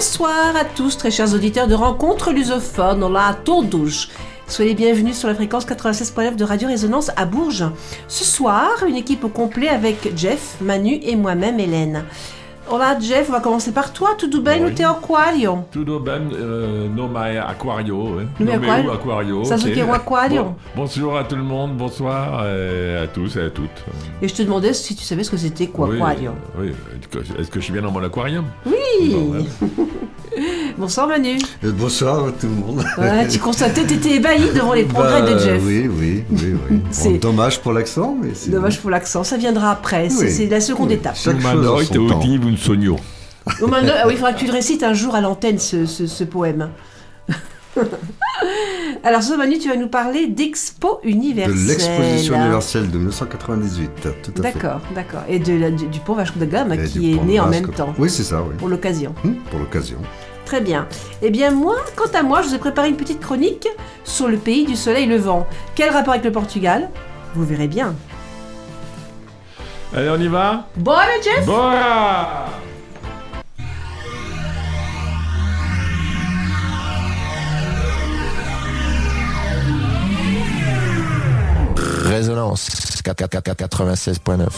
Bonsoir à tous, très chers auditeurs de Rencontre Lusophone, on l'a todos. Soyez bienvenus sur la fréquence 96.9 de Radio Résonance à Bourges. Ce soir, une équipe au complet avec Jeff, Manu et moi-même Hélène. Olá Jeff, on va commencer par toi. Tudo bem no teu aquário? Tudo bem uh, no meu aquário. No meu aquário? aquário. Ça Bonjour à tout le monde, bonsoir à tous et à toutes. Et je te demandais si tu savais ce que c'était quoi, oui. Oui, est-ce que je suis bien dans mon aquarium? Oui bon, Bonsoir Manu. Euh, bonsoir à tout le monde. Ouais, tu constatais, tu étais ébahi devant les progrès bah, de Jeff. Oui, oui, oui. oui. c'est dommage pour l'accent, mais c'est. Dommage pour l'accent, ça viendra après, c'est la seconde étape. Chaque chose en son temps. Sogno. Ah oui, il faudra que tu le récites un jour à l'antenne, ce, ce, poème. Alors, ce Manu, tu vas nous parler d'Expo universelle. De l'exposition universelle de 1998, tout à fait. D'accord, d'accord. Et de, du, pont Vasco da Gama, qui est né en même temps. Oui, c'est ça, oui. Pour l'occasion. Hum, pour l'occasion. Très bien. Eh bien, moi, quant à moi, je vous ai préparé une petite chronique sur le pays du soleil levant. Quel rapport avec le Portugal? Vous verrez bien. Allez, on y va? Bora, Jeff Bora Résonance 96.9.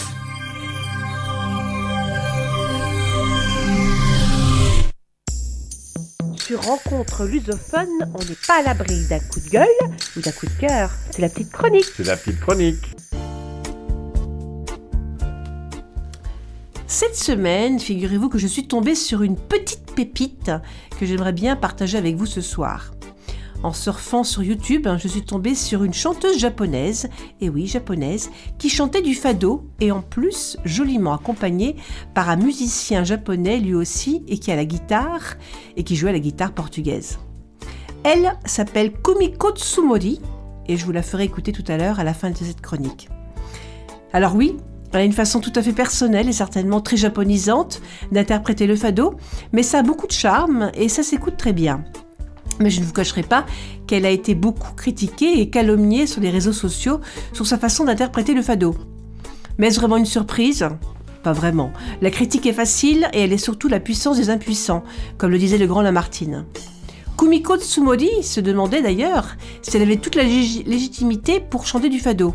Rencontre lusophone, on n'est pas à l'abri d'un coup de gueule ou d'un coup de cœur. C'est la petite chronique. C'est la petite chronique. Cette semaine, figurez-vous que je suis tombée sur une petite pépite que j'aimerais bien partager avec vous ce soir. En surfant sur YouTube, je suis tombée sur une chanteuse japonaise, et oui, japonaise, qui chantait du fado et en plus joliment accompagnée par un musicien japonais lui aussi et qui a la guitare et qui jouait la guitare portugaise. Elle s'appelle Kumiko Tsumori et je vous la ferai écouter tout à l'heure à la fin de cette chronique. Alors oui, elle a une façon tout à fait personnelle et certainement très japonisante d'interpréter le fado, mais ça a beaucoup de charme et ça s'écoute très bien. Mais je ne vous cacherai pas qu'elle a été beaucoup critiquée et calomniée sur les réseaux sociaux sur sa façon d'interpréter le fado. Mais est-ce vraiment une surprise? Pas vraiment. La critique est facile et elle est surtout la puissance des impuissants, comme le disait le grand Lamartine. Kumiko Tsumori se demandait d'ailleurs si elle avait toute la légitimité pour chanter du fado.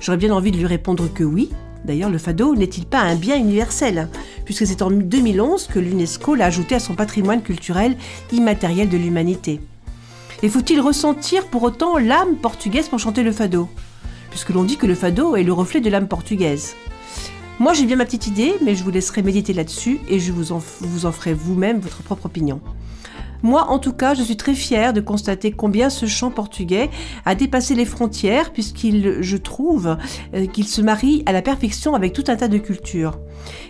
J'aurais bien envie de lui répondre que oui. D'ailleurs, le fado n'est-il pas un bien universel Puisque c'est en 2011 que l'UNESCO l'a ajouté à son patrimoine culturel immatériel de l'humanité. Et faut-il ressentir pour autant l'âme portugaise pour chanter le fado Puisque l'on dit que le fado est le reflet de l'âme portugaise? Moi j'ai bien ma petite idée, mais je vous laisserai méditer là-dessus et je vous en, vous en ferai vous-même votre propre opinion. Moi, en tout cas, je suis très fière de constater combien ce chant portugais a dépassé les frontières, puisqu'il, je trouve, euh, qu'il se marie à la perfection avec tout un tas de cultures.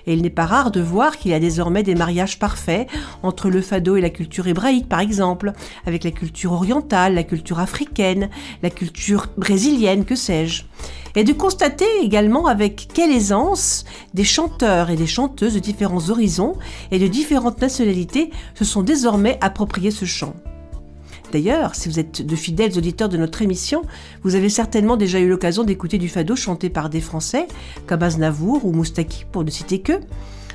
Et il n'est pas rare de voir qu'il y a désormais des mariages parfaits entre le fado et la culture hébraïque, par exemple, avec la culture orientale, la culture africaine, la culture brésilienne, que sais-je et de constater également avec quelle aisance des chanteurs et des chanteuses de différents horizons et de différentes nationalités se sont désormais appropriés ce chant. D'ailleurs, si vous êtes de fidèles auditeurs de notre émission, vous avez certainement déjà eu l'occasion d'écouter du fado chanté par des Français, comme Aznavour ou Moustaki pour ne citer que,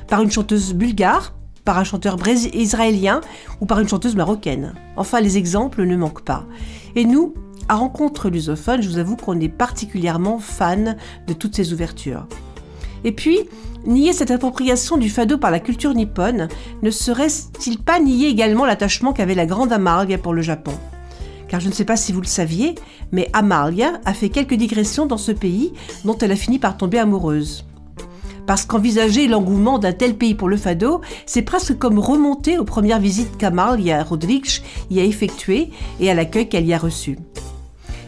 par une chanteuse bulgare, par un chanteur israélien ou par une chanteuse marocaine. Enfin, les exemples ne manquent pas. Et nous, à Rencontre lusophone, je vous avoue qu'on est particulièrement fan de toutes ces ouvertures. Et puis, nier cette appropriation du fado par la culture nippone, ne serait-il pas nier également l'attachement qu'avait la grande Amalia pour le Japon? Car je ne sais pas si vous le saviez, mais Amalia a fait quelques digressions dans ce pays dont elle a fini par tomber amoureuse. Parce qu'envisager l'engouement d'un tel pays pour le fado, c'est presque comme remonter aux premières visites qu'Amalia Rodrigues y a effectuées et à l'accueil qu'elle y a reçu.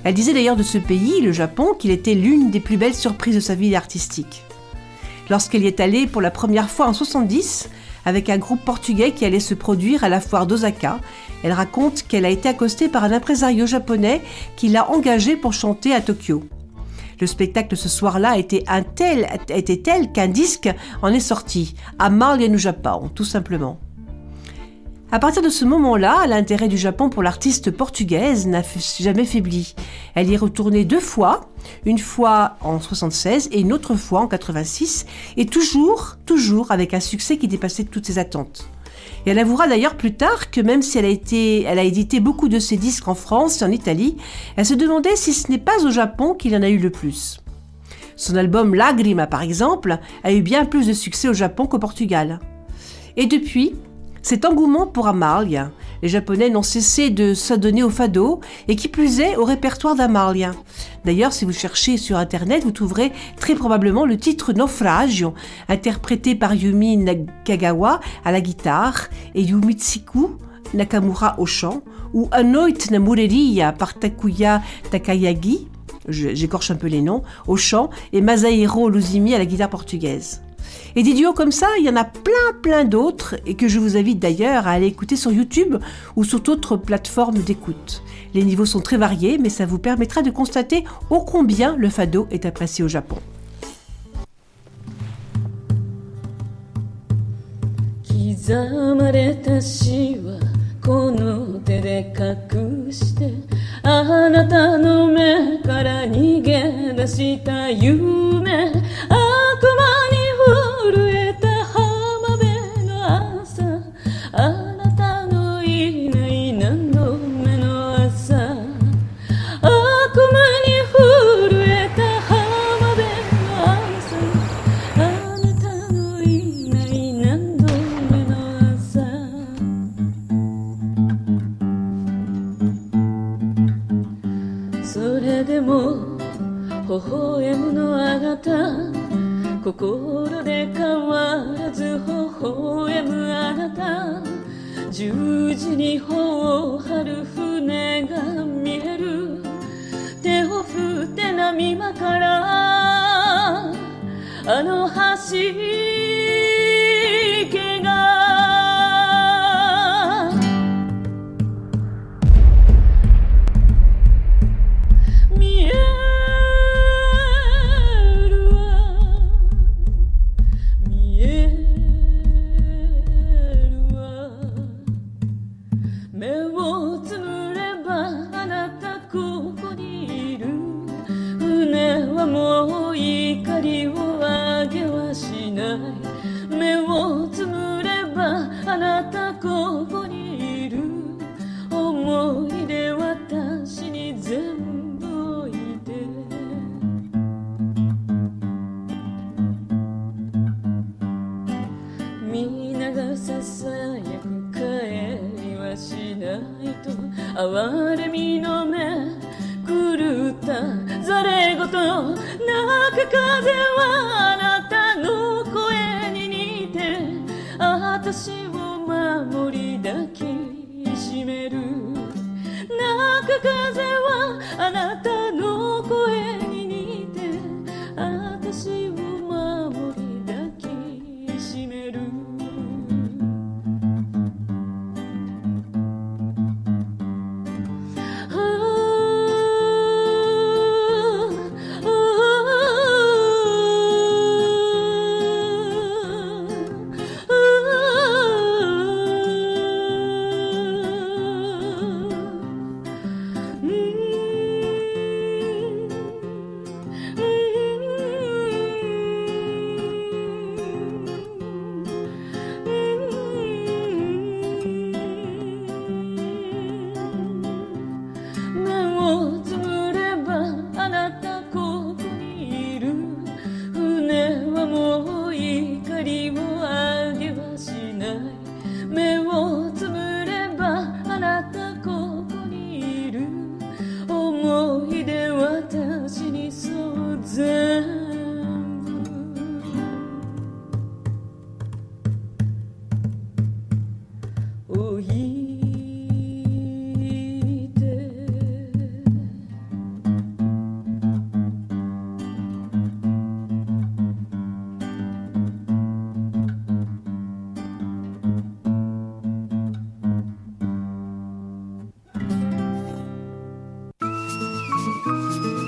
Elle disait d'ailleurs de ce pays, le Japon, qu'il était l'une des plus belles surprises de sa vie artistique. Lorsqu'elle y est allée pour la première fois en 70, avec un groupe portugais qui allait se produire à la foire d'Osaka, elle raconte qu'elle a été accostée par un impresario japonais qui l'a engagée pour chanter à Tokyo. Le spectacle ce soir-là était, tel qu'un disque en est sorti, à Marley Japon, tout simplement. À partir de ce moment-là, l'intérêt du Japon pour l'artiste portugaise n'a jamais faibli. Elle y est retournée deux fois, une fois en 76 et une autre fois en 86, et toujours, toujours avec un succès qui dépassait toutes ses attentes. Elle avouera d'ailleurs plus tard que même si elle a, été, elle a édité beaucoup de ses disques en France et en Italie, elle se demandait si ce n'est pas au Japon qu'il en a eu le plus. Son album Lagrima, par exemple, a eu bien plus de succès au Japon qu'au Portugal. Et depuis, cet engouement pour Amalia, les Japonais n'ont cessé de s'adonner au fado et qui plus est au répertoire d'Amalia. D'ailleurs, si vous cherchez sur internet, vous trouverez très probablement le titre Naufragio, interprété par Yumi Nakagawa à la guitare et Yumitsuku Nakamura au chant, ou Anoit Namureria par Takuya Takayagi j'écorche un peu les noms, au chant, et Masahiro Luzimi à la guitare portugaise. Et des duos comme ça, il y en a plein plein d'autres et que je vous invite d'ailleurs à aller écouter sur YouTube ou sur d'autres plateformes d'écoute. Les niveaux sont très variés, mais ça vous permettra de constater ô combien le fado est apprécié au Japon.あなたの目から逃げ出した夢悪魔に 震えた浜辺の朝あなたのいない何度目の朝悪魔に震えた浜辺の朝あなたのいない何度目の朝。それでも微笑むのあなた心で微笑むあなた十字に頬を張る船が見える。手を振って波間からあの橋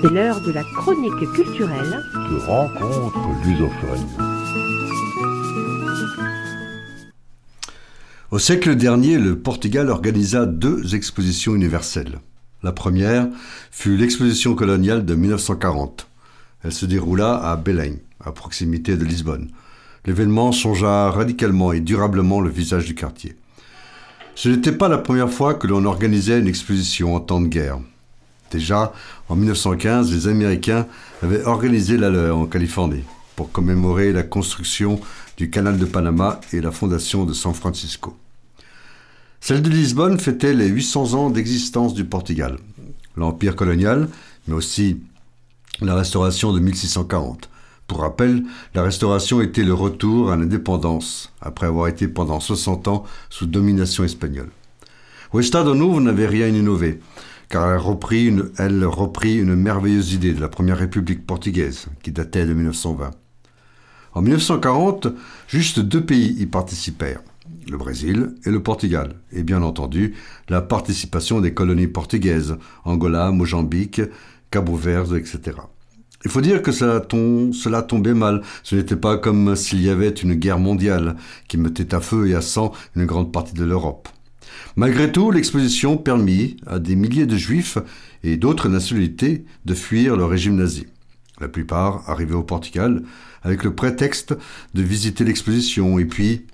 C'est l'heure de la chronique culturelle. de rencontres lusophones. Au siècle dernier, le Portugal organisa deux expositions universelles. La première fut l'exposition coloniale de 1940. Elle se déroula à Belém, à proximité de Lisbonne. L'événement changea radicalement et durablement le visage du quartier. Ce n'était pas la première fois que l'on organisait une exposition en temps de guerre. Déjà, en 1915, les Américains avaient organisé la leur en Californie pour commémorer la construction du canal de Panama et la fondation de San Francisco. Celle de Lisbonne fêtait les 800 ans d'existence du Portugal, l'empire colonial, mais aussi la restauration de 1640. Pour rappel, la restauration était le retour à l'indépendance, après avoir été pendant 60 ans sous domination espagnole. Au Estado Novo n'avait rien innové, car elle reprit, une, merveilleuse idée de la première république portugaise, qui datait de 1920. En 1940, juste deux pays y participèrent, le Brésil et le Portugal, et bien entendu la participation des colonies portugaises, Angola, Mozambique, Cabo Verde, etc. Il faut dire que cela tombait mal. Ce n'était pas comme s'il y avait une guerre mondiale qui mettait à feu et à sang une grande partie de l'Europe. Malgré tout, l'exposition permit à des milliers de juifs et d'autres nationalités de fuir le régime nazi. La plupart arrivaient au Portugal avec le prétexte de visiter l'exposition et puis,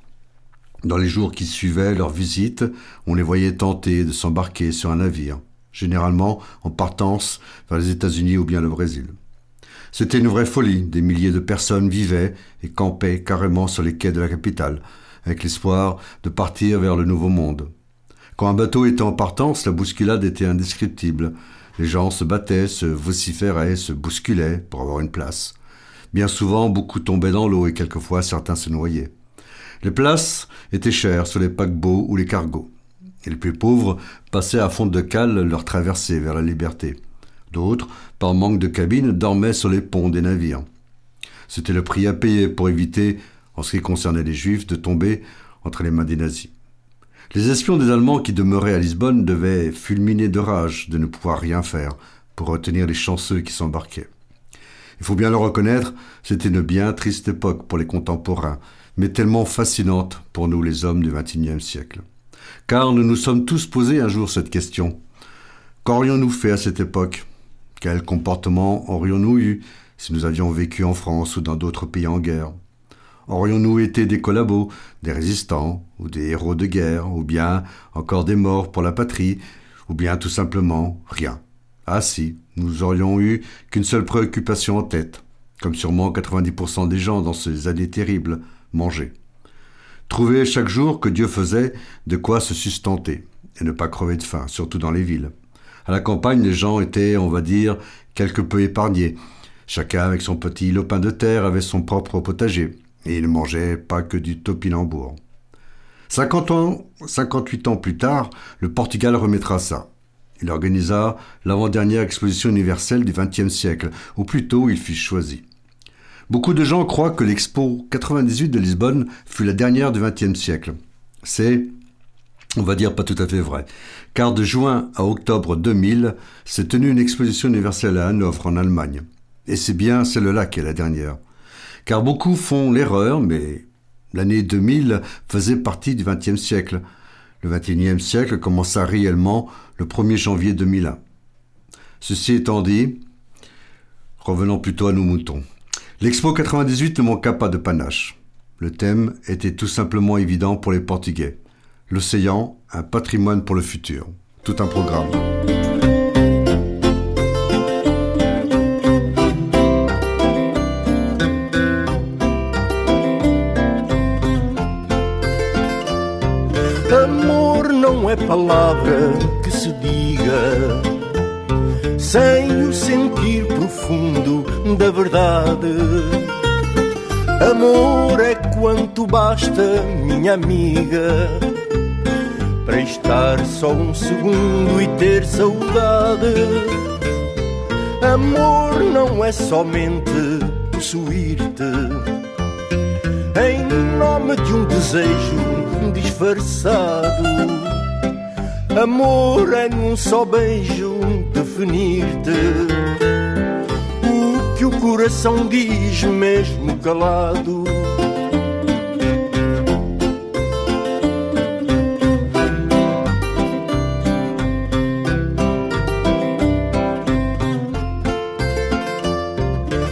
dans les jours qui suivaient leur visite, on les voyait tenter de s'embarquer sur un navire, généralement en partance vers les États-Unis ou bien le Brésil. C'était une vraie folie. Des milliers de personnes vivaient et campaient carrément sur les quais de la capitale, avec l'espoir de partir vers le nouveau monde. Quand un bateau était en partance, la bousculade était indescriptible. Les gens se battaient, se vociféraient, se bousculaient pour avoir une place. Bien souvent, beaucoup tombaient dans l'eau et quelquefois certains se noyaient. Les places étaient chères sur les paquebots ou les cargos. Les plus pauvres passaient à fond de cale leur traversée vers la liberté. D'autres, par manque de cabine, dormaient sur les ponts des navires. C'était le prix à payer pour éviter, en ce qui concernait les Juifs, de tomber entre les mains des nazis. Les espions des Allemands qui demeuraient à Lisbonne devaient fulminer de rage de ne pouvoir rien faire pour retenir les chanceux qui s'embarquaient. Il faut bien le reconnaître, c'était une bien triste époque pour les contemporains, mais tellement fascinante pour nous les hommes du XXIe siècle. Car nous nous sommes tous posé un jour cette question. Qu'aurions-nous fait à cette époque? Quel comportement aurions-nous eu si nous avions vécu en France ou dans d'autres pays en guerre? Aurions-nous été des collabos, des résistants, ou des héros de guerre, ou bien encore des morts pour la patrie, ou bien tout simplement rien? Ah si, nous aurions eu qu'une seule préoccupation en tête, comme sûrement 90% des gens dans ces années terribles, manger. Trouver chaque jour que Dieu faisait de quoi se sustenter, et ne pas crever de faim, surtout dans les villes. À la campagne, les gens étaient, on va dire, quelque peu épargnés. Chacun avec son petit lopin de terre avait son propre potager, et il ne mangeait pas que du topinambour. 50 ans, 58 ans plus tard, le Portugal remettra ça. Il organisa l'avant-dernière exposition universelle du XXe siècle, ou plutôt il fut choisi. Beaucoup de gens croient que l'Expo 98 de Lisbonne fut la dernière du XXe siècle. C'est, on va dire, pas tout à fait vrai car de juin à octobre 2000 s'est tenue une exposition universelle à Hanovre en Allemagne. Et c'est bien celle-là qui est la dernière. Car beaucoup font l'erreur, mais l'année 2000 faisait partie du XXe siècle. Le XXIe siècle commença réellement le 1er janvier 2001. Ceci étant dit, revenons plutôt à nos moutons. L'Expo 98 ne manqua pas de panache. Le thème était tout simplement évident pour les Portugais. L'océan, un patrimoine pour le futur. Tout un programme. Verdade. Amor é quanto basta, minha amiga para estar só um segundo e ter saudade. Amor não é somente possuir-te em nome de um desejo disfarçado. Amor é num só beijo definir-te. Que o coração diz, mesmo calado.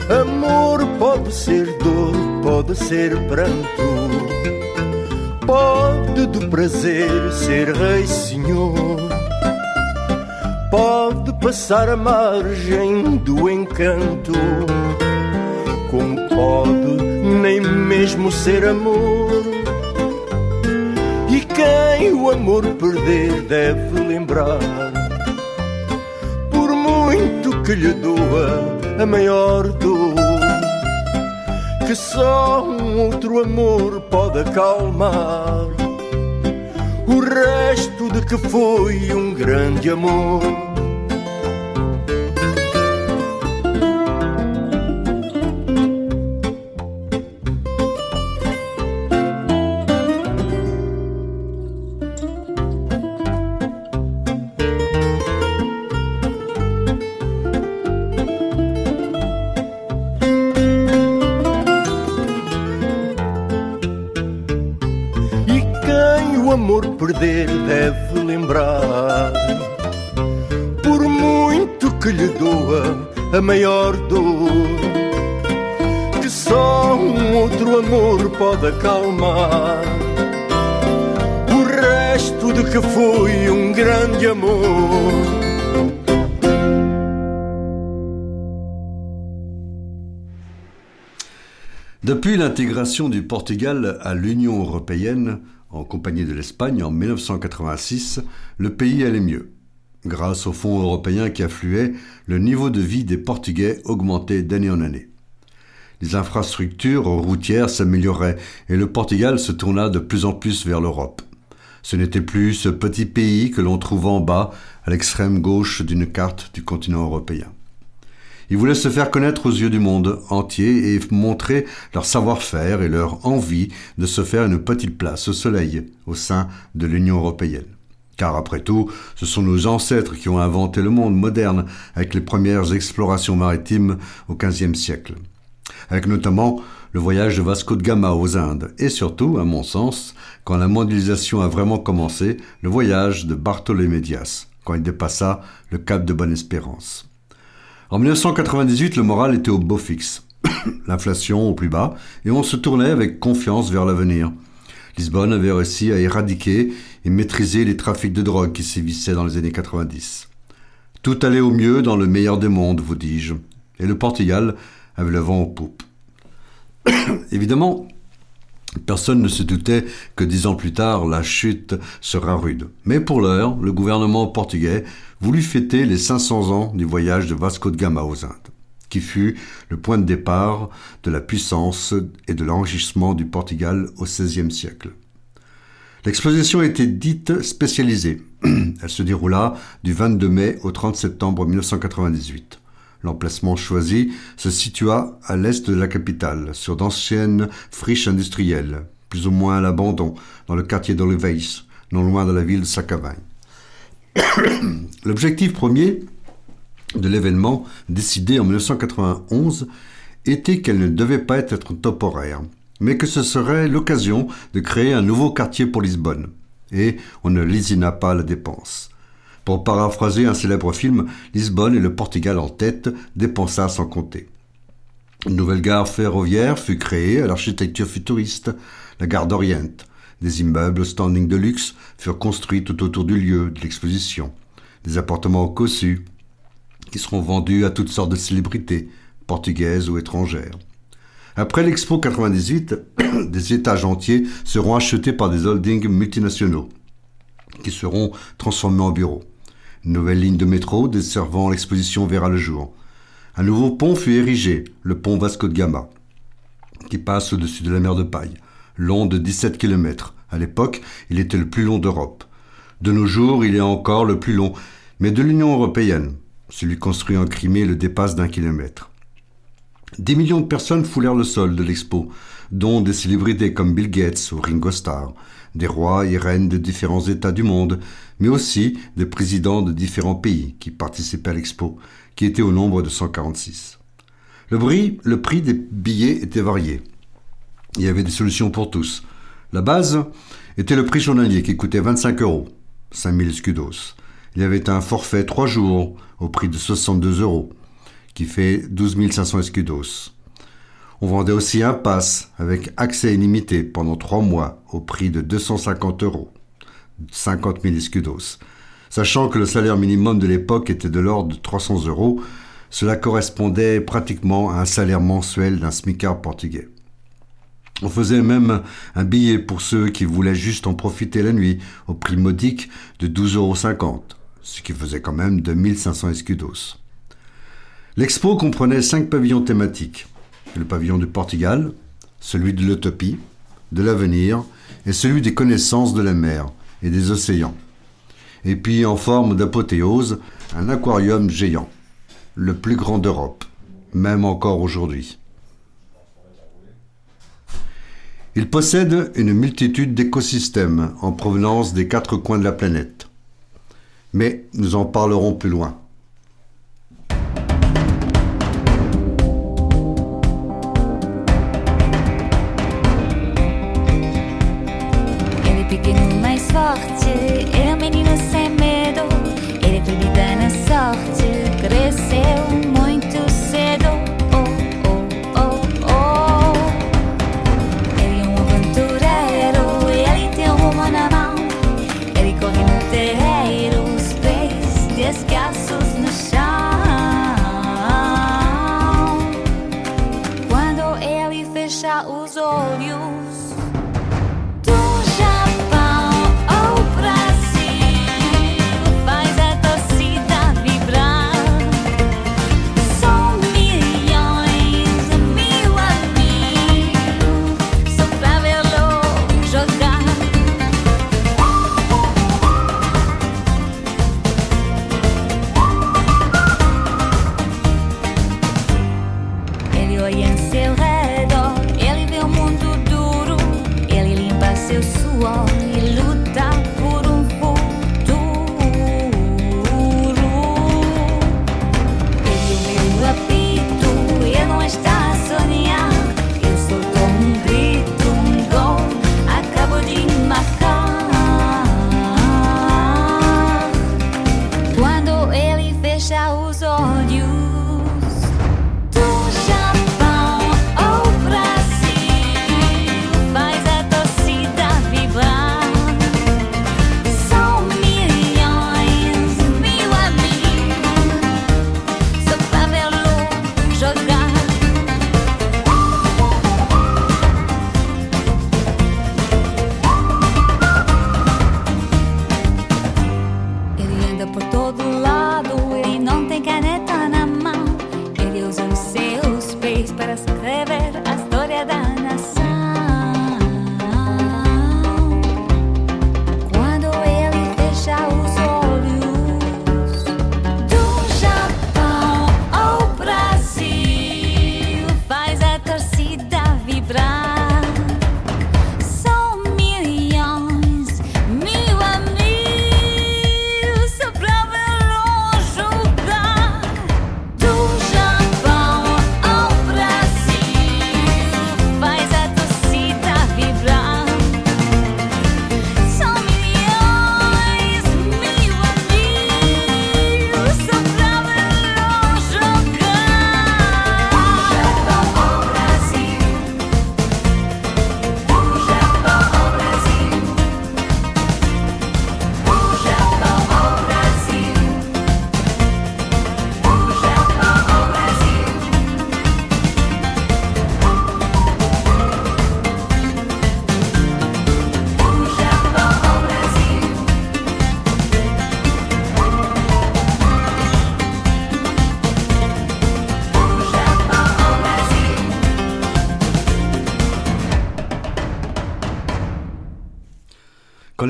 Amor pode ser dor, pode ser pranto, Pode do prazer ser rei senhor Pode passar a margem do encanto. Como pode nem mesmo ser amor. E quem o amor perder deve lembrar. Por muito que lhe doa a maior dor que só um outro amor pode acalmar. O resto de que foi um grande amor. Um Depuis l'intégration du Portugal à l'Union européenne, en compagnie de l'Espagne en 1986, le pays allait mieux. Grâce aux fonds européens qui affluaient, le niveau de vie des Portugais augmentait d'année en année. Les infrastructures routières s'amélioraient et le Portugal se tourna de plus en plus vers l'Europe. Ce n'était plus ce petit pays que l'on trouve en bas, à l'extrême gauche d'une carte du continent européen. Ils voulaient se faire connaître aux yeux du monde entier et montrer leur savoir-faire et leur envie de se faire une petite place au soleil au sein de l'Union européenne. Car après tout, ce sont nos ancêtres qui ont inventé le monde moderne avec les premières explorations maritimes au XVe siècle. Avec notamment le voyage de Vasco de Gama aux Indes et surtout, à mon sens, quand la mondialisation a vraiment commencé, le voyage de Bartholomé Dias, quand il dépassa le cap de Bonne-Espérance. En 1998, le moral était au beau fixe, l'inflation au plus bas, et on se tournait avec confiance vers l'avenir. Lisbonne avait réussi à éradiquer et maîtriser les trafics de drogue qui sévissaient dans les années 90. Tout allait au mieux dans le meilleur des mondes, vous dis-je, et le Portugal avait le vent aux poupes. Évidemment, Personne ne se doutait que dix ans plus tard, la chute sera rude. Mais pour l'heure, le gouvernement portugais voulut fêter les 500 ans du voyage de Vasco de Gama aux Indes, qui fut le point de départ de la puissance et de l'enrichissement du Portugal au XVIe siècle. L'exposition était dite spécialisée. Elle se déroula du 22 mai au 30 septembre 1998. L'emplacement choisi se situa à l'est de la capitale, sur d'anciennes friches industrielles, plus ou moins à l'abandon, dans le quartier d'Oliveis, non loin de la ville de Sacavin. L'objectif premier de l'événement, décidé en 1991, était qu'elle ne devait pas être temporaire, mais que ce serait l'occasion de créer un nouveau quartier pour Lisbonne. Et on ne lésina pas la dépense. Pour paraphraser un célèbre film, Lisbonne et le Portugal en tête dépensa sans compter. Une nouvelle gare ferroviaire fut créée à l'architecture futuriste, la gare d'Orient. Des immeubles standing de luxe furent construits tout autour du lieu de l'exposition. Des appartements cossus qui seront vendus à toutes sortes de célébrités, portugaises ou étrangères. Après l'Expo 98, des étages entiers seront achetés par des holdings multinationaux qui seront transformés en bureaux. Une nouvelle ligne de métro desservant l'exposition verra le jour. Un nouveau pont fut érigé, le pont Vasco de Gama, qui passe au-dessus de la mer de Paille, long de 17 km. À l'époque, il était le plus long d'Europe. De nos jours, il est encore le plus long, mais de l'Union européenne. Celui construit en Crimée le dépasse d'un kilomètre. Des millions de personnes foulèrent le sol de l'expo, dont des célébrités comme Bill Gates ou Ringo Starr, des rois et reines de différents États du monde, mais aussi des présidents de différents pays qui participaient à l'expo, qui était au nombre de 146. Le prix, le prix des billets était varié. Il y avait des solutions pour tous. La base était le prix journalier qui coûtait 25 euros, 5000 scudos. Il y avait un forfait 3 jours au prix de 62 euros, qui fait 12 500 escudos. On vendait aussi un pass avec accès illimité pendant trois mois au prix de 250 euros, 50 000 escudos. Sachant que le salaire minimum de l'époque était de l'ordre de 300 euros, cela correspondait pratiquement à un salaire mensuel d'un smicard portugais. On faisait même un billet pour ceux qui voulaient juste en profiter la nuit, au prix modique de 12,50 euros, ce qui faisait quand même 2500 escudos. L'expo comprenait cinq pavillons thématiques. Le pavillon du Portugal, celui de l'utopie, de l'avenir et celui des connaissances de la mer et des océans. Et puis en forme d'apothéose, un aquarium géant, le plus grand d'Europe, même encore aujourd'hui. Il possède une multitude d'écosystèmes en provenance des quatre coins de la planète. Mais nous en parlerons plus loin.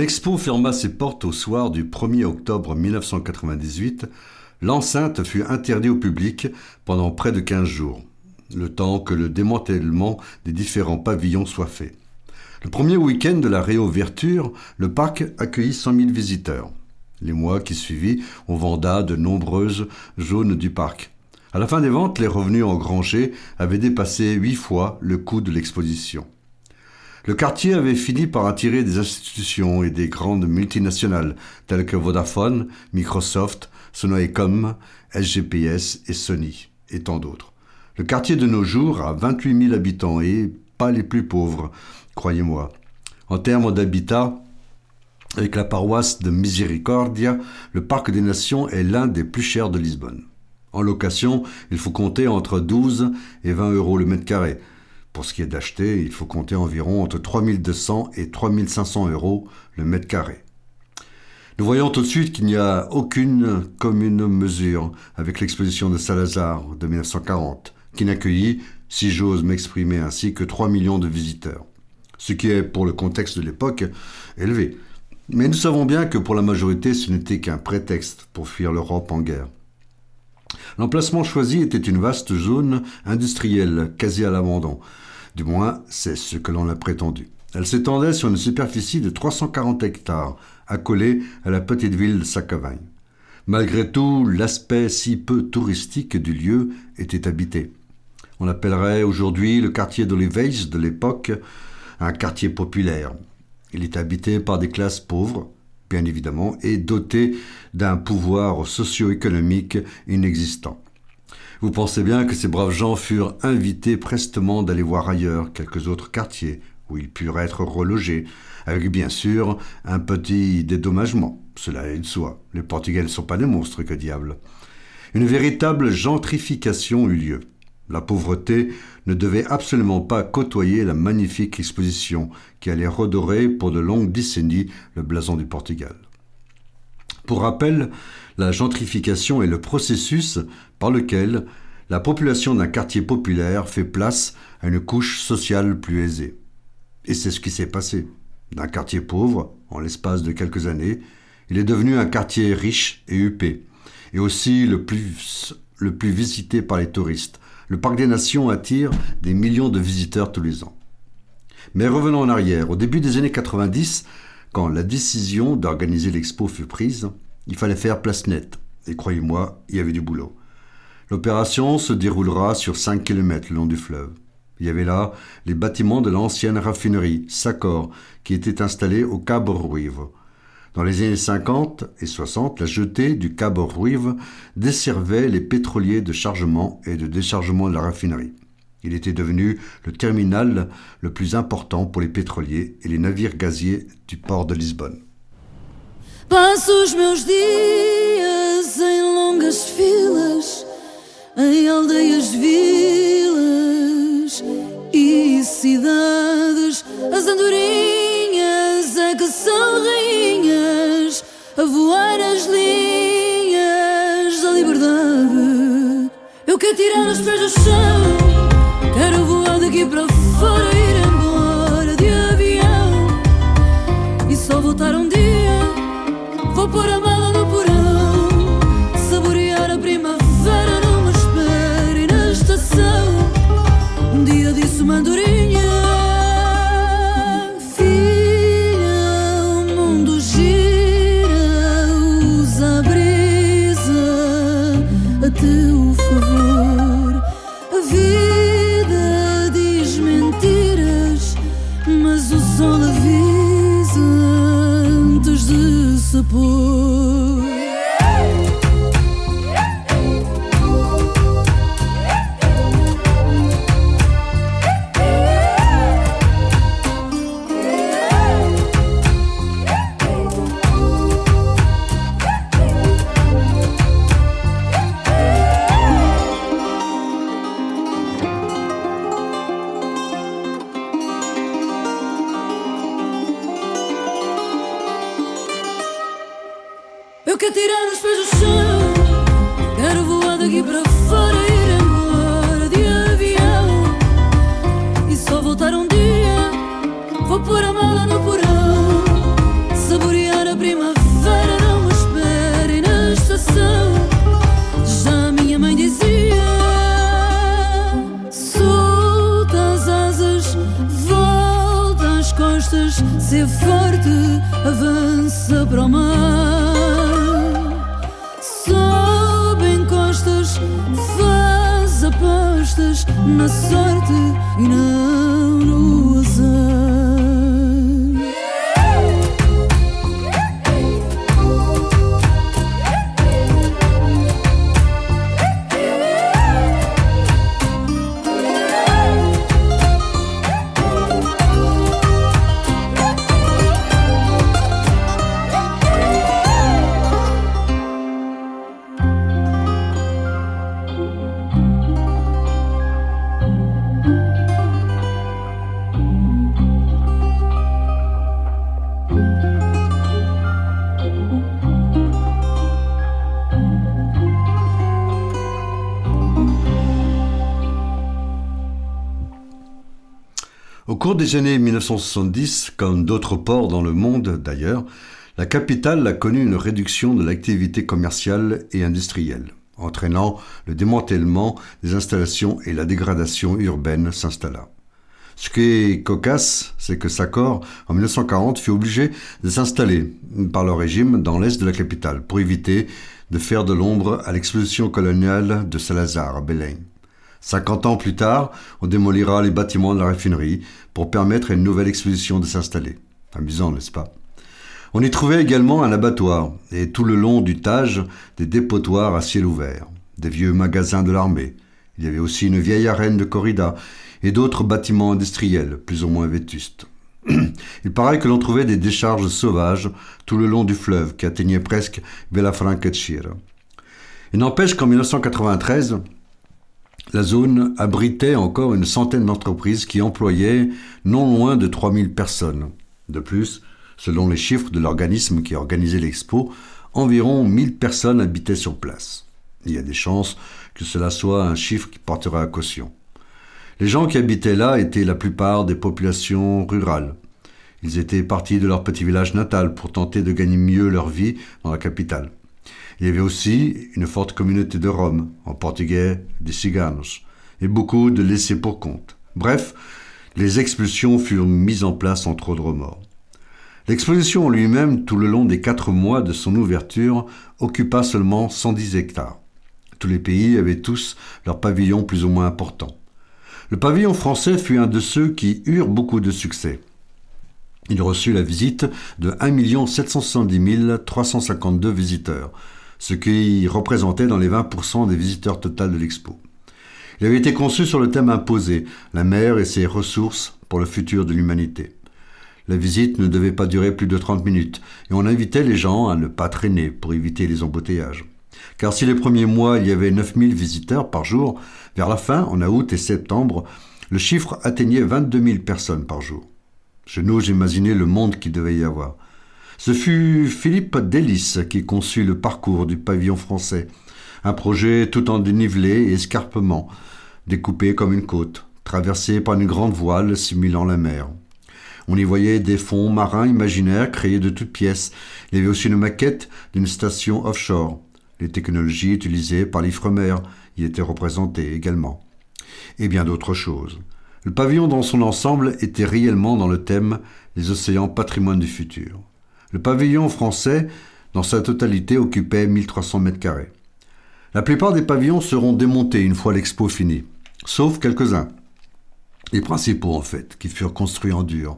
L'expo ferma ses portes au soir du 1er octobre 1998, l'enceinte fut interdite au public pendant près de 15 jours, le temps que le démantèlement des différents pavillons soit fait. Le premier week-end de la réouverture, le parc accueillit 100 000 visiteurs. Les mois qui suivirent, on venda de nombreuses zones du parc. À la fin des ventes, les revenus engrangés avaient dépassé huit fois le coût de l'exposition. Le quartier avait fini par attirer des institutions et des grandes multinationales telles que Vodafone, Microsoft, Sonoecom, SGPS et Sony, et tant d'autres. Le quartier de nos jours a 28 000 habitants et pas les plus pauvres, croyez-moi. En termes d'habitat, avec la paroisse de Misericordia, le Parc des Nations est l'un des plus chers de Lisbonne. En location, il faut compter entre 12 et 20 euros le mètre carré. Pour ce qui est d'acheter, il faut compter environ entre 3200 et 3500 euros le mètre carré. Nous voyons tout de suite qu'il n'y a aucune commune mesure avec l'exposition de Salazar de 1940, qui n'accueillit, si j'ose m'exprimer ainsi, que 3 millions de visiteurs. Ce qui est, pour le contexte de l'époque, élevé. Mais nous savons bien que pour la majorité, ce n'était qu'un prétexte pour fuir l'Europe en guerre. L'emplacement choisi était une vaste zone industrielle, quasi à l'abandon. Du moins, c'est ce que l'on a prétendu. Elle s'étendait sur une superficie de 340 hectares, accolée à la petite ville de Sacavagne. Malgré tout, l'aspect si peu touristique du lieu était habité. On appellerait aujourd'hui le quartier d'Oliveis de l'époque un quartier populaire. Il est habité par des classes pauvres, bien évidemment, et doté d'un pouvoir socio-économique inexistant. Vous pensez bien que ces braves gens furent invités prestement d'aller voir ailleurs quelques autres quartiers où ils purent être relogés, avec bien sûr un petit dédommagement. Cela est de soi. Les Portugais ne sont pas des monstres, que diable. Une véritable gentrification eut lieu. La pauvreté ne devait absolument pas côtoyer la magnifique exposition qui allait redorer pour de longues décennies le blason du Portugal. Pour rappel, la gentrification est le processus par lequel la population d'un quartier populaire fait place à une couche sociale plus aisée. Et c'est ce qui s'est passé. D'un quartier pauvre, en l'espace de quelques années, il est devenu un quartier riche et huppé, et aussi le plus, le plus visité par les touristes. Le Parc des Nations attire des millions de visiteurs tous les ans. Mais revenons en arrière. Au début des années 90, quand la décision d'organiser l'expo fut prise, il fallait faire place nette. Et croyez-moi, il y avait du boulot. L'opération se déroulera sur 5 km le long du fleuve. Il y avait là les bâtiments de l'ancienne raffinerie Sacor qui était installée au Cap Ruivo. Dans les années 50 et 60, la jetée du Cap Ruivo desservait les pétroliers de chargement et de déchargement de la raffinerie. Il était devenu le terminal le plus important pour les pétroliers et les navires gaziers du port de Lisbonne. Passo os meus dias em longas filas, em aldeias, vilas e cidades. As andorinhas é que são rainhas, a voar as linhas da liberdade. Eu quero tirar os pés do chão, quero voar daqui para fora, ir embora de avião e só voltar um dia. por amor. Des années 1970, comme d'autres ports dans le monde d'ailleurs, la capitale a connu une réduction de l'activité commerciale et industrielle, entraînant le démantèlement des installations et la dégradation urbaine s'installa. Ce qui est cocasse, c'est que Sakor, en 1940, fut obligé de s'installer par le régime dans l'est de la capitale pour éviter de faire de l'ombre à l'exposition coloniale de Salazar à Belém. 50 ans plus tard, on démolira les bâtiments de la raffinerie pour permettre à une nouvelle exposition de s'installer. Amusant, n'est-ce pas? On y trouvait également un abattoir et tout le long du Tage, des dépotoirs à ciel ouvert, des vieux magasins de l'armée. Il y avait aussi une vieille arène de corrida et d'autres bâtiments industriels, plus ou moins vétustes. Il paraît que l'on trouvait des décharges sauvages tout le long du fleuve qui atteignait presque Bellafranca-Chira. Il n'empêche qu'en 1993, la zone abritait encore une centaine d'entreprises qui employaient non loin de 3000 personnes. De plus, selon les chiffres de l'organisme qui organisait l'expo, environ 1000 personnes habitaient sur place. Il y a des chances que cela soit un chiffre qui portera à caution. Les gens qui habitaient là étaient la plupart des populations rurales. Ils étaient partis de leur petit village natal pour tenter de gagner mieux leur vie dans la capitale. Il y avait aussi une forte communauté de Roms, en portugais des ciganos, et beaucoup de laissés pour compte. Bref, les expulsions furent mises en place en trop de remords. L'exposition en lui-même, tout le long des quatre mois de son ouverture, occupa seulement 110 hectares. Tous les pays avaient tous leur pavillon plus ou moins important. Le pavillon français fut un de ceux qui eurent beaucoup de succès. Il reçut la visite de 1 770 352 visiteurs, ce qui représentait dans les 20% des visiteurs totaux de l'expo. Il avait été conçu sur le thème imposé, la mer et ses ressources pour le futur de l'humanité. La visite ne devait pas durer plus de 30 minutes, et on invitait les gens à ne pas traîner pour éviter les embouteillages. Car si les premiers mois il y avait 9000 visiteurs par jour, vers la fin, en août et septembre, le chiffre atteignait 22 000 personnes par jour. Je n'ose imaginer le monde qu'il devait y avoir. Ce fut Philippe Delis qui conçut le parcours du pavillon français, un projet tout en dénivelé et escarpement, découpé comme une côte, traversé par une grande voile simulant la mer. On y voyait des fonds marins imaginaires créés de toutes pièces. Il y avait aussi une maquette d'une station offshore. Les technologies utilisées par l'Ifremer y étaient représentées également. Et bien d'autres choses. Le pavillon dans son ensemble était réellement dans le thème Les océans patrimoine du futur. Le pavillon français, dans sa totalité, occupait 1300 mètres carrés. La plupart des pavillons seront démontés une fois l'expo finie, sauf quelques-uns. Les principaux, en fait, qui furent construits en dur.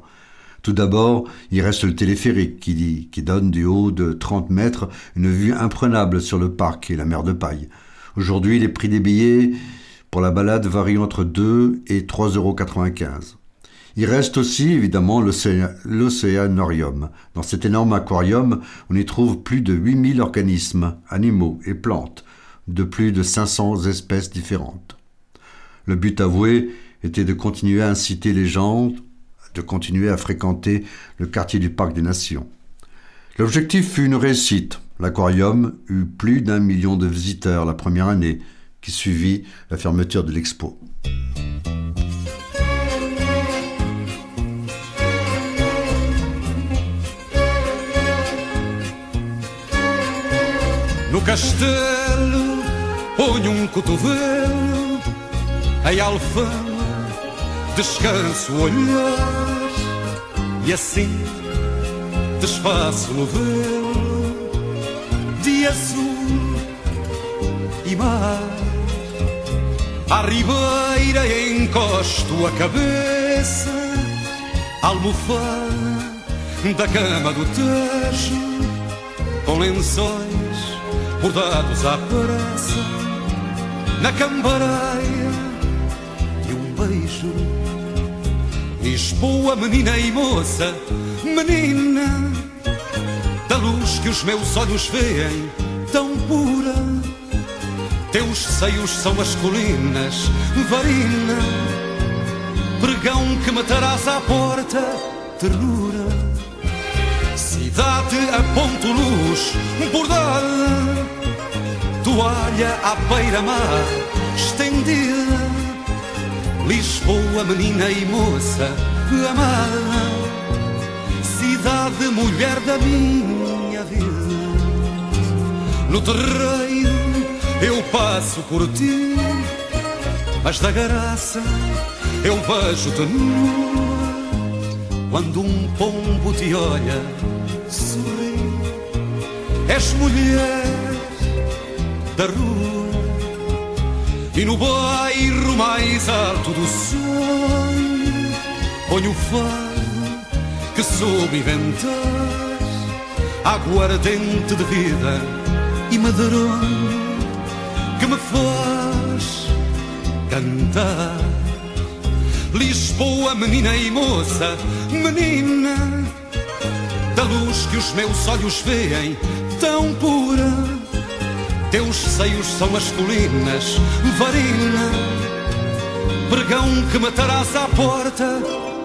Tout d'abord, il reste le téléphérique qui, qui donne du haut de 30 mètres une vue imprenable sur le parc et la mer de paille. Aujourd'hui, les prix des billets pour la balade varient entre 2 et 3,95 euros. Il reste aussi évidemment l'océanorium. Dans cet énorme aquarium, on y trouve plus de 8000 organismes, animaux et plantes, de plus de 500 espèces différentes. Le but avoué était de continuer à inciter les gens de continuer à fréquenter le quartier du Parc des Nations. L'objectif fut une réussite. L'aquarium eut plus d'un million de visiteurs la première année qui suivit la fermeture de l'expo. Castelo ponho um cotovelo Em alfama descanso o olhar E assim desfaço o velo De azul e mar. À ribeira encosto a cabeça Almofada da cama do Tejo Com lençóis bordados à pressa Na cambareia e um beijo. Lisboa, menina e moça Menina Da luz que os meus olhos veem Tão pura. Teus seios são as colinas Varina Pregão que matarás à porta Ternura. Cidade a ponto luz bordada Toalha à beira-mar estendida Lisboa, menina e moça amada, cidade, mulher da minha vida. No terreiro eu passo por ti, mas da graça eu vejo-te nua. Quando um pombo te olha, sorri, és mulher da rua. E no bairro mais alto do sonho Ponho o fado que soube inventar. Aguardente de vida e madronho Que me faz cantar. Lisboa, menina e moça Menina Da luz que os meus olhos veem Tão pura teus seios são as colinas, varina, pregão que matarás à porta,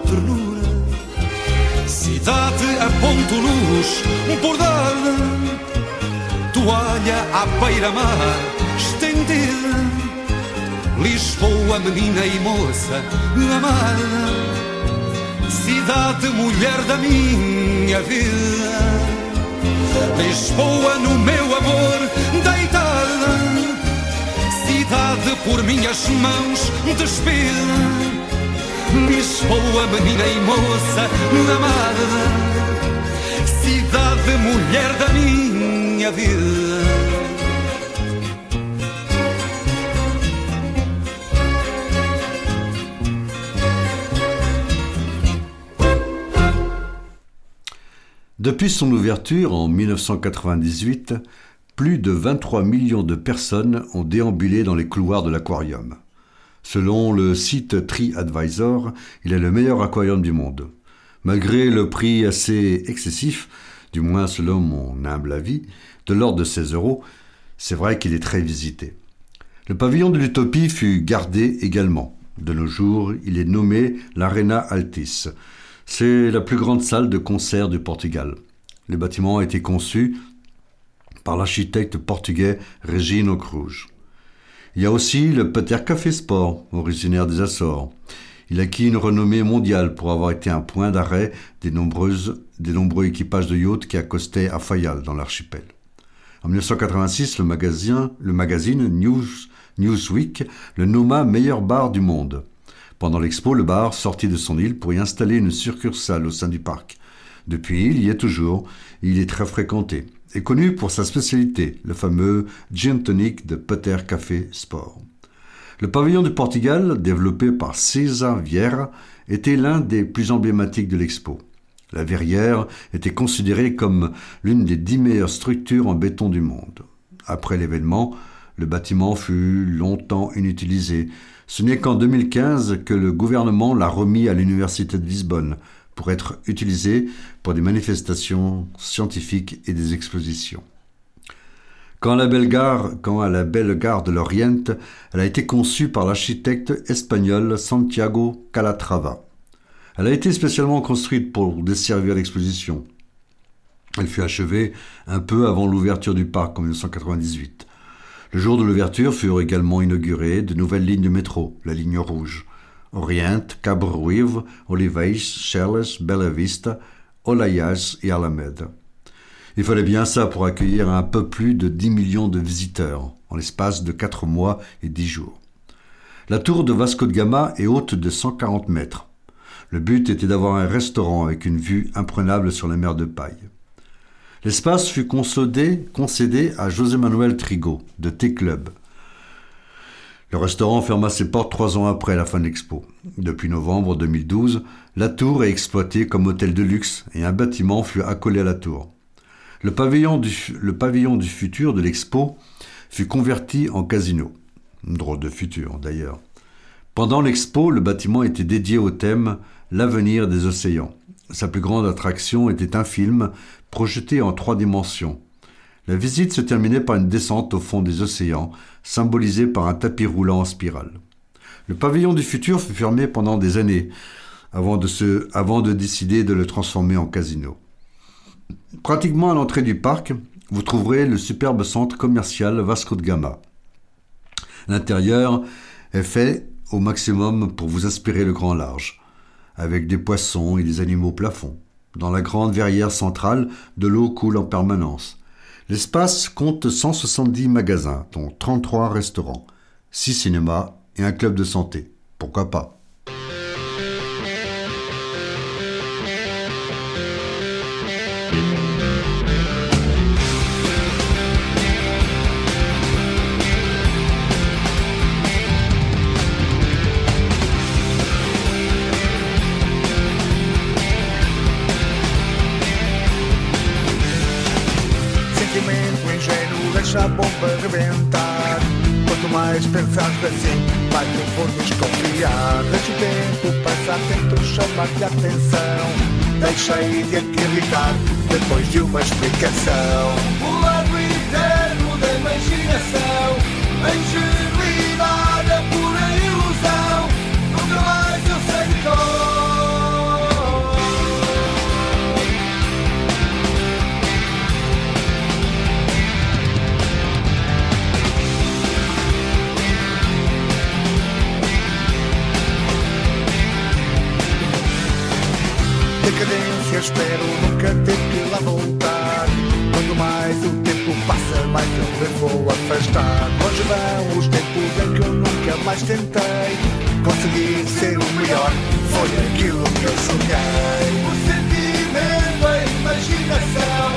ternura. Cidade a ponto luz, bordada, toalha à beira-mar, estendida. Lisboa, menina e moça, amada, cidade, mulher da minha vida. Lisboa no meu amor deitada Cidade por minhas mãos despida Lisboa, menina e moça amada Cidade, mulher da minha vida Depuis son ouverture en 1998, plus de 23 millions de personnes ont déambulé dans les couloirs de l'aquarium. Selon le site TriAdvisor, il est le meilleur aquarium du monde. Malgré le prix assez excessif, du moins selon mon humble avis, de l'ordre de 16 euros, c'est vrai qu'il est très visité. Le pavillon de l'Utopie fut gardé également. De nos jours, il est nommé l'Arena Altis. C'est la plus grande salle de concert du Portugal. Le bâtiment a été conçu par l'architecte portugais Regino Cruz. Il y a aussi le Peter Café Sport, originaire des Açores. Il acquit une renommée mondiale pour avoir été un point d'arrêt des, nombreux équipages de yachts qui accostaient à Fayal dans l'archipel. En 1986, le magazine, Newsweek le nomma meilleur bar du monde. Pendant l'expo, le bar sortit de son île pour y installer une succursale au sein du parc. Depuis, il y est toujours, il est très fréquenté, et connu pour sa spécialité, le fameux gin tonic de Peter Café Sport. Le pavillon du Portugal, développé par César Vieira, était l'un des plus emblématiques de l'expo. La verrière était considérée comme l'une des dix meilleures structures en béton du monde. Après l'événement, le bâtiment fut longtemps inutilisé, ce n'est qu'en 2015 que le gouvernement l'a remis à l'Université de Lisbonne pour être utilisé pour des manifestations scientifiques et des expositions. Quand la belle quand à la belle gare de l'Orient, elle a été conçue par l'architecte espagnol Santiago Calatrava. Elle a été spécialement construite pour desservir l'exposition. Elle fut achevée un peu avant l'ouverture du parc en 1998. Le jour de l'ouverture furent également inaugurées de nouvelles lignes de métro, la ligne rouge. Orient, Cabo Ruivo, Olivais, Chelles, Bella Vista, Olayas et Alameda. Il fallait bien ça pour accueillir un peu plus de 10 millions de visiteurs en l'espace de 4 mois et 10 jours. La tour de Vasco de Gama est haute de 140 mètres. Le but était d'avoir un restaurant avec une vue imprenable sur la mer de Paille. L'espace fut concédé, à José Manuel Trigo, de T-Club. Le restaurant ferma ses portes trois ans après la fin de l'expo. Depuis novembre 2012, la tour est exploitée comme hôtel de luxe et un bâtiment fut accolé à la tour. Le pavillon du, futur de l'expo fut converti en casino. Drôle de futur d'ailleurs. Pendant l'expo, le bâtiment était dédié au thème L'avenir des océans. Sa plus grande attraction était un film projeté en trois dimensions. La visite se terminait par une descente au fond des océans, symbolisée par un tapis roulant en spirale. Le pavillon du futur fut fermé pendant des années, avant de, se, avant de décider de le transformer en casino. Pratiquement à l'entrée du parc, vous trouverez le superbe centre commercial Vasco de Gama. L'intérieur est fait au maximum pour vous aspirer le grand large, avec des poissons et des animaux plafonds. Dans la grande verrière centrale, de l'eau coule en permanence. L'espace compte 170 magasins, dont 33 restaurants, 6 cinémas et un club de santé. Pourquoi pas? Rebentar Quanto mais pensares assim, vai te for desconfiar Deixa o tempo passar, tento chamar-te a atenção. Deixei de acreditar depois de uma explicação. O lado interno da imaginação Espero nunca ter que lá voltar. Quanto mais o tempo passa, mais eu me vou afastar. Longe vão os tempos em que eu nunca mais tentei conseguir ser o melhor. Foi aquilo que eu sonhei. O sentimento, a imaginação,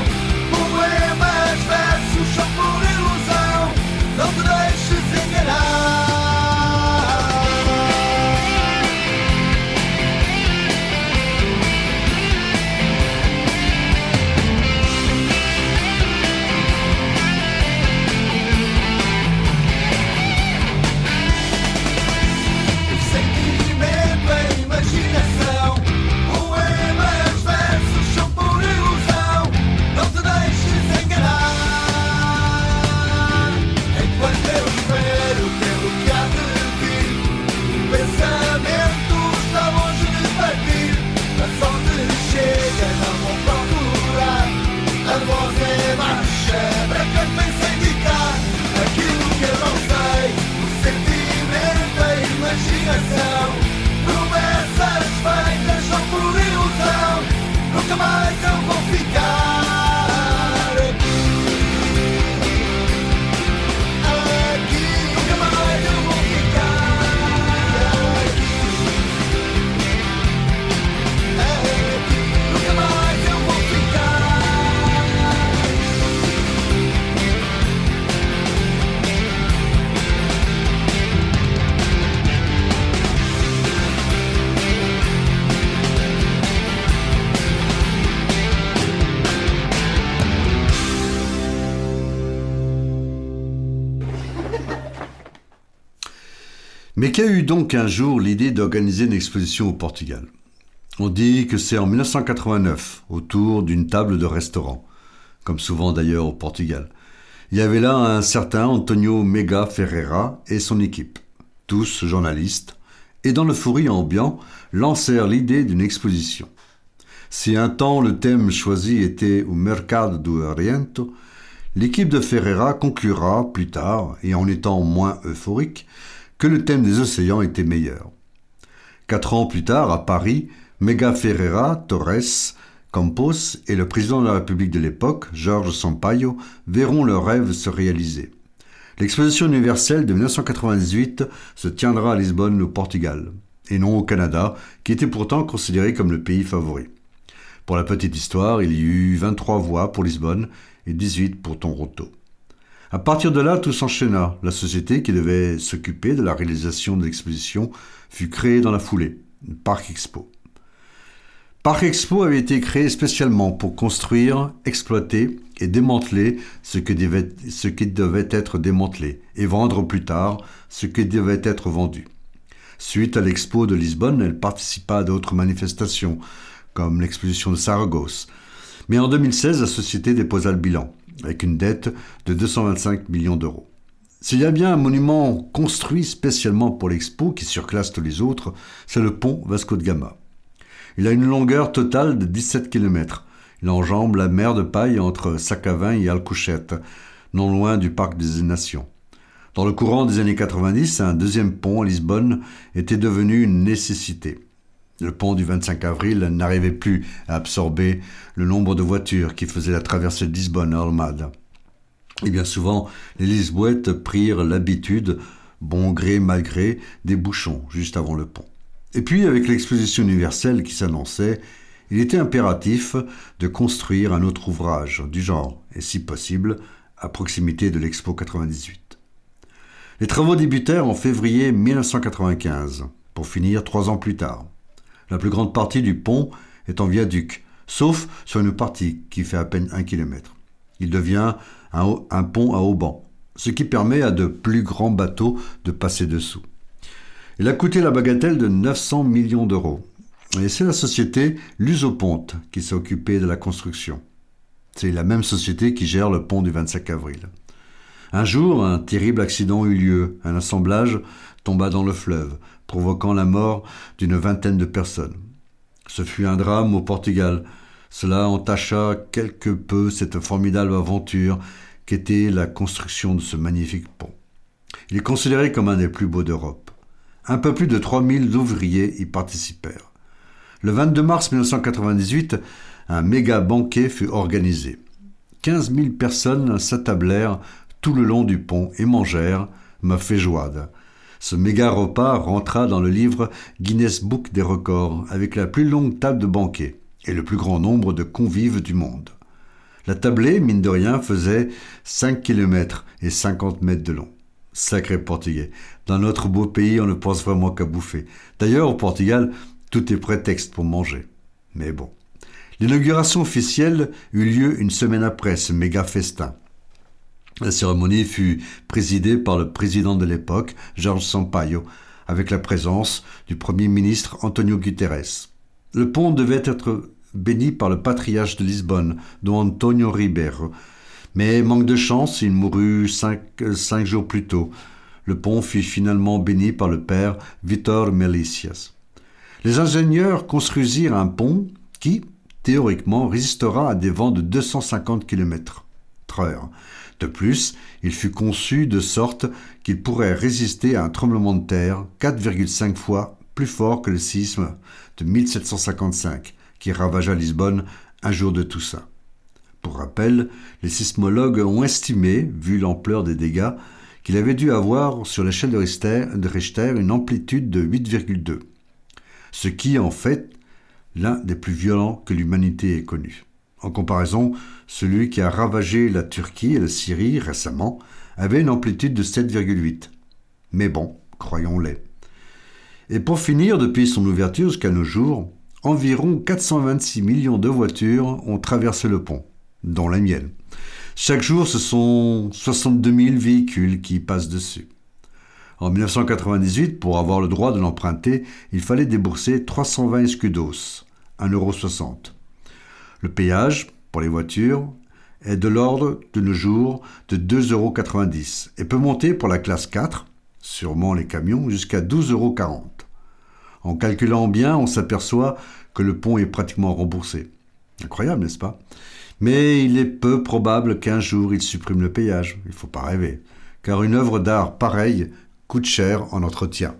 Mais qu'a eu donc un jour l'idée d'organiser une exposition au Portugal On dit que c'est en 1989, autour d'une table de restaurant, comme souvent d'ailleurs au Portugal. Il y avait là un certain Antonio Mega Ferreira et son équipe, tous journalistes, et dans l'euphorie ambiant, lancèrent l'idée d'une exposition. Si un temps le thème choisi était au Mercado do Oriento, l'équipe de Ferreira conclura plus tard, et en étant moins euphorique, que le thème des océans était meilleur. Quatre ans plus tard, à Paris, Mega Ferreira, Torres, Campos et le président de la République de l'époque, Georges Sampaio, verront leur rêve se réaliser. L'exposition universelle de 1998 se tiendra à Lisbonne, au Portugal, et non au Canada, qui était pourtant considéré comme le pays favori. Pour la petite histoire, il y eut 23 voix pour Lisbonne et 18 pour Toronto. À partir de là, tout s'enchaîna. La société qui devait s'occuper de la réalisation de l'exposition fut créée dans la foulée, Parc Expo. Parc Expo avait été créé spécialement pour construire, exploiter et démanteler ce, qui devait être démantelé et vendre plus tard ce qui devait être vendu. Suite à l'expo de Lisbonne, elle participa à d'autres manifestations, comme l'exposition de Saragosse. Mais en 2016, la société déposa le bilan, avec une dette de 225 millions d'euros. S'il y a bien un monument construit spécialement pour l'expo qui surclasse tous les autres, c'est le pont Vasco de Gama. Il a une longueur totale de 17 km. Il enjambe la mer de paille entre Sacavin et Alcochete, non loin du parc des Nations. Dans le courant des années 90, un deuxième pont à Lisbonne était devenu une nécessité. Le pont du 25 avril n'arrivait plus à absorber le nombre de voitures qui faisaient la traversée de Lisbonne à Almada. Et bien souvent, les Lisboètes prirent l'habitude, bon gré mal gré, des bouchons juste avant le pont. Et puis, avec l'exposition universelle qui s'annonçait, il était impératif de construire un autre ouvrage du genre, et si possible, à proximité de l'Expo 98. Les travaux débutèrent en février 1995, pour finir trois ans plus tard. La plus grande partie du pont est en viaduc, sauf sur une partie qui fait à peine un kilomètre. Il devient un, pont à haubans, ce qui permet à de plus grands bateaux de passer dessous. Il a coûté la bagatelle de 900 millions d'euros. Et c'est la société Lusoponte qui s'est occupée de la construction. C'est la même société qui gère le pont du 25 avril. Un jour, un terrible accident eut lieu. Un assemblage tomba dans le fleuve, provoquant la mort d'une vingtaine de personnes. Ce fut un drame au Portugal. Cela entacha quelque peu cette formidable aventure qu'était la construction de ce magnifique pont. Il est considéré comme un des plus beaux d'Europe. Un peu plus de 3000 ouvriers y participèrent. Le 22 mars 1998, un méga banquet fut organisé. 15 000 personnes s'attablèrent tout le long du pont et mangèrent ma feijoada. Ce méga repas rentra dans le livre Guinness Book des records avec la plus longue table de banquet et le plus grand nombre de convives du monde. La tablée, mine de rien, faisait 5 km et 50 mètres de long. Sacré portugais. Dans notre beau pays, on ne pense vraiment qu'à bouffer. D'ailleurs, au Portugal, tout est prétexte pour manger. Mais bon. L'inauguration officielle eut lieu une semaine après ce méga festin. La cérémonie fut présidée par le président de l'époque, Georges Sampaio, avec la présence du Premier ministre Antonio Guterres. Le pont devait être béni par le patriarche de Lisbonne, Don Antonio Ribeiro. Mais manque de chance, il mourut cinq, jours plus tôt. Le pont fut finalement béni par le père Vitor Melicias. Les ingénieurs construisirent un pont qui, théoriquement, résistera à des vents de 250 km heure. De plus, il fut conçu de sorte qu'il pourrait résister à un tremblement de terre 4,5 fois plus fort que le séisme de 1755 qui ravagea Lisbonne un jour de Toussaint. Pour rappel, les sismologues ont estimé, vu l'ampleur des dégâts, qu'il avait dû avoir sur l'échelle de Richter, de Richter une amplitude de 8,2, ce qui est en fait l'un des plus violents que l'humanité ait connu. En comparaison, celui qui a ravagé la Turquie et la Syrie récemment avait une amplitude de 7,8. Mais bon, croyons-les. Et pour finir, depuis son ouverture jusqu'à nos jours, environ 426 millions de voitures ont traversé le pont, dont la mienne. Chaque jour, ce sont 62 000 véhicules qui passent dessus. En 1998, pour avoir le droit de l'emprunter, il fallait débourser 320 escudos, 1,60€. Le péage, pour les voitures, est de l'ordre de nos jours de 2,90€ et peut monter pour la classe 4, sûrement les camions, jusqu'à 12,40€. En calculant bien, on s'aperçoit que le pont est pratiquement remboursé. Incroyable, n'est-ce pas? Mais il est peu probable qu'un jour il supprime le péage. Il ne faut pas rêver. Car une œuvre d'art pareille coûte cher en entretien.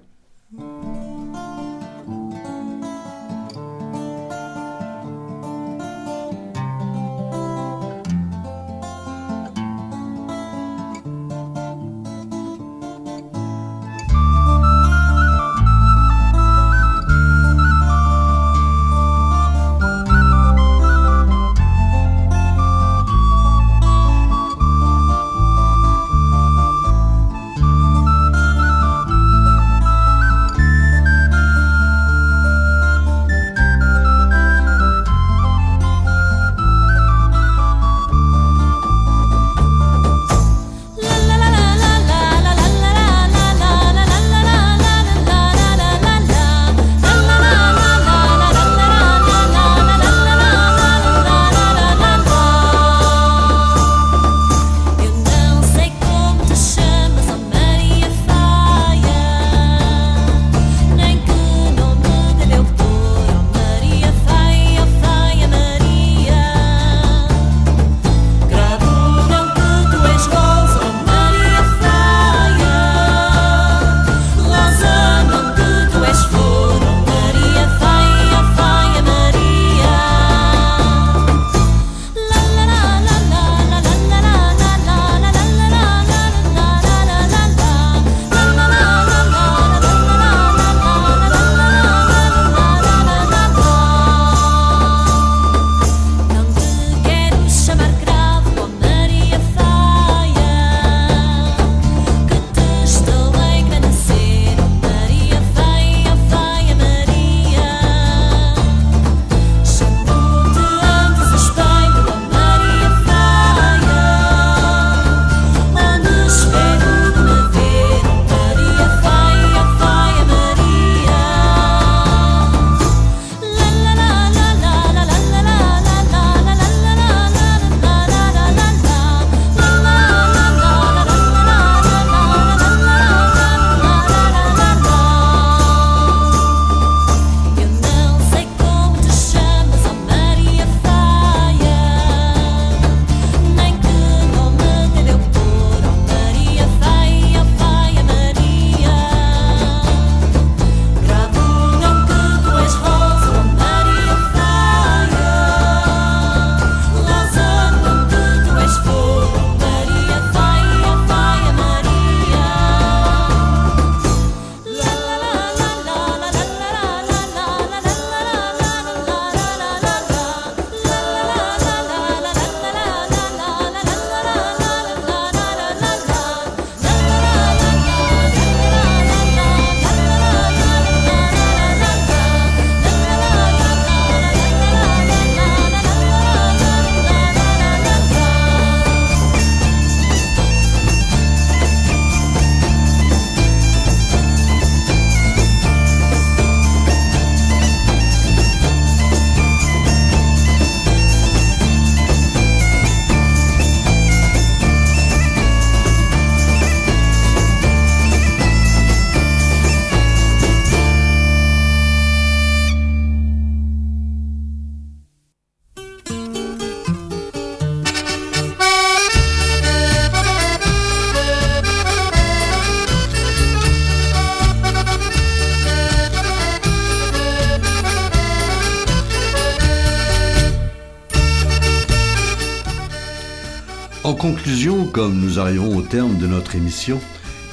Comme nous arrivons au terme de notre émission,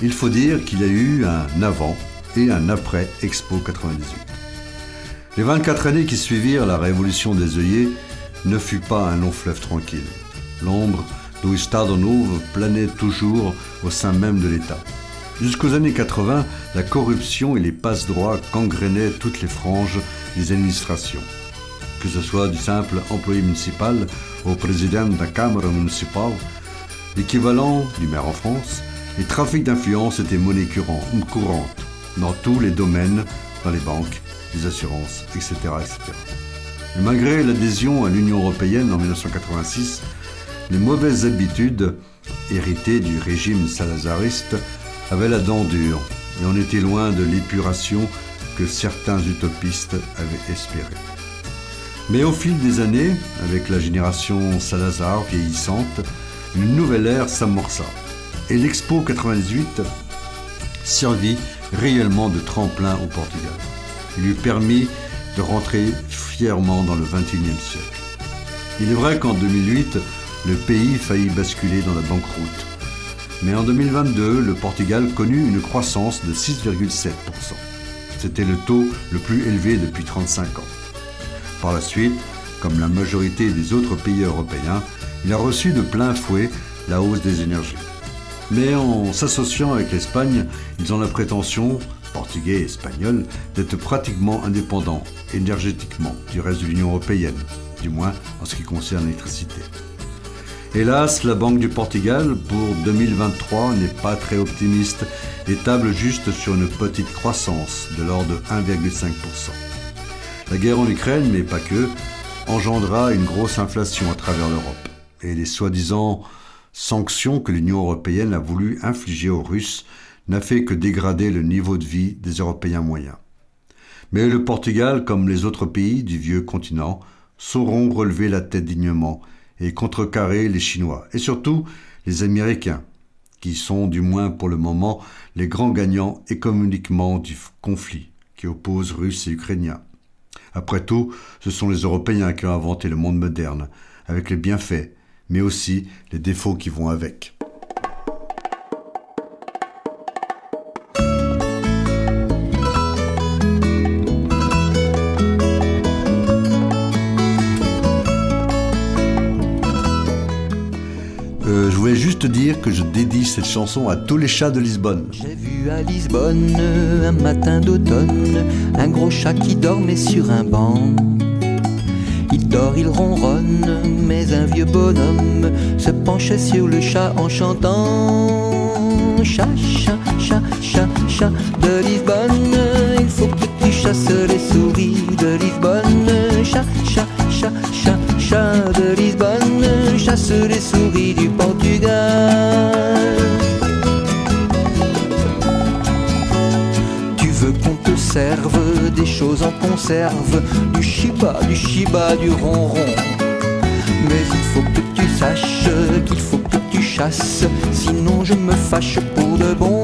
il faut dire qu'il y a eu un avant et un après Expo 98. Les 24 années qui suivirent la révolution des œillets ne fut pas un long fleuve tranquille. L'ombre Novo planait toujours au sein même de l'État. Jusqu'aux années 80, la corruption et les passe-droits gangrénaient toutes les franges des administrations. Que ce soit du simple employé municipal au président de la Camera municipale, l'équivalent du maire en France, les trafics d'influence étaient monnaie courant- courante dans tous les domaines, dans les banques, les assurances, etc. etc. Et malgré l'adhésion à l'Union européenne en 1986, les mauvaises habitudes héritées du régime salazariste avaient la dent dure et on était loin de l'épuration que certains utopistes avaient espéré. Mais au fil des années, avec la génération Salazar vieillissante, une nouvelle ère s'amorça. Et l'Expo 98 servit réellement de tremplin au Portugal. Il lui permit de rentrer fièrement dans le XXIe siècle. Il est vrai qu'en 2008, le pays faillit basculer dans la banqueroute. Mais en 2022, le Portugal connut une croissance de 6,7%. C'était le taux le plus élevé depuis 35 ans. Par la suite, comme la majorité des autres pays européens, il a reçu de plein fouet la hausse des énergies. Mais en s'associant avec l'Espagne, ils ont la prétention, portugais et espagnols, d'être pratiquement indépendants énergétiquement du reste de l'Union européenne, du moins en ce qui concerne l'électricité. Hélas, la Banque du Portugal, pour 2023, n'est pas très optimiste et table juste sur une petite croissance de l'ordre de 1,5%. La guerre en Ukraine, mais pas que, engendra une grosse inflation à travers l'Europe. Et les soi-disant sanctions que l'Union européenne a voulu infliger aux Russes n'a fait que dégrader le niveau de vie des Européens moyens. Mais le Portugal, comme les autres pays du vieux continent, sauront relever la tête dignement et contrecarrer les Chinois, et surtout les Américains, qui sont, du moins pour le moment, les grands gagnants économiquement du conflit qui oppose Russes et Ukrainiens. Après tout, ce sont les Européens qui ont inventé le monde moderne, avec les bienfaits, mais aussi les défauts qui vont avec. Euh, je voulais juste dire que je dédie cette chanson à tous les chats de Lisbonne. J'ai vu à Lisbonne un matin d'automne un gros chat qui dormait sur un banc. Dort, il ronronne, mais un vieux bonhomme se penchait sur le chat en chantant. Chat, chat, chat, chat, chat de Lisbonne, il faut que tu chasses les souris de Lisbonne. Chat, chat, chat, chat, chat de Lisbonne, chasse les souris du Portugal. Qu'on te serve des choses en conserve, du chiba, du chiba, du ronron. Mais il faut que tu saches qu'il faut que tu chasses, sinon je me fâche pour de bon.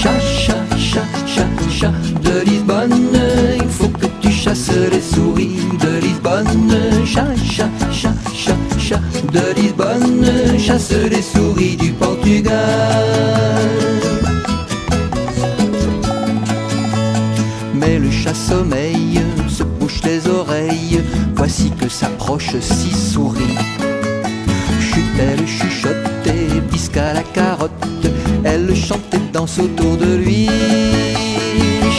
Chat, chat, chat, chat de Lisbonne, il faut que tu chasses les souris de Lisbonne. Chat, chat, chat, chat, chat de Lisbonne, chasse les souris du Portugal. Sommeille, se bouche les oreilles. Voici que s'approche six souris. Chute-elle, chuchotait, bisca la carotte. Elle chantait, danse autour de lui.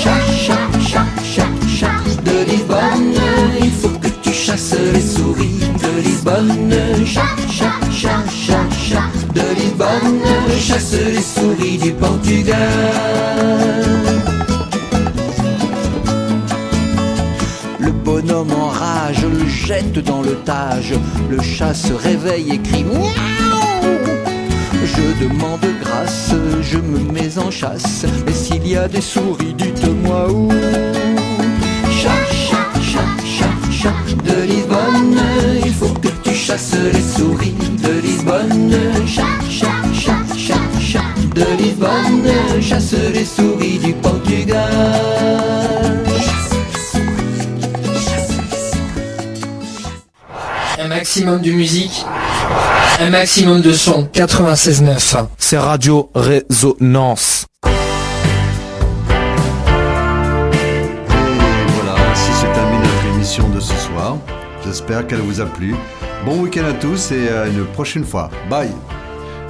Chat, chat, chat, chat, chat de Lisbonne. Il faut que tu chasses les souris de Lisbonne. Chat, chat, chat, chat, chat de Lisbonne. Chasse les souris du Portugal. Bonhomme en rage le jette dans le tage. Le chat se réveille et crie Miaou Je demande grâce, je me mets en chasse. Mais s'il y a des souris, dites-moi où. Chat, chat, chat, chat, chat de Lisbonne. Il faut que tu chasses les souris de Lisbonne. Chat, chat, chat, chat, chat de Lisbonne. Chasse les souris maximum de musique, Un maximum de son, 96.9. C'est Radio Résonance. Et voilà, ainsi se termine notre émission de ce soir. J'espère qu'elle vous a plu. Bon week-end à tous et à une prochaine fois. Bye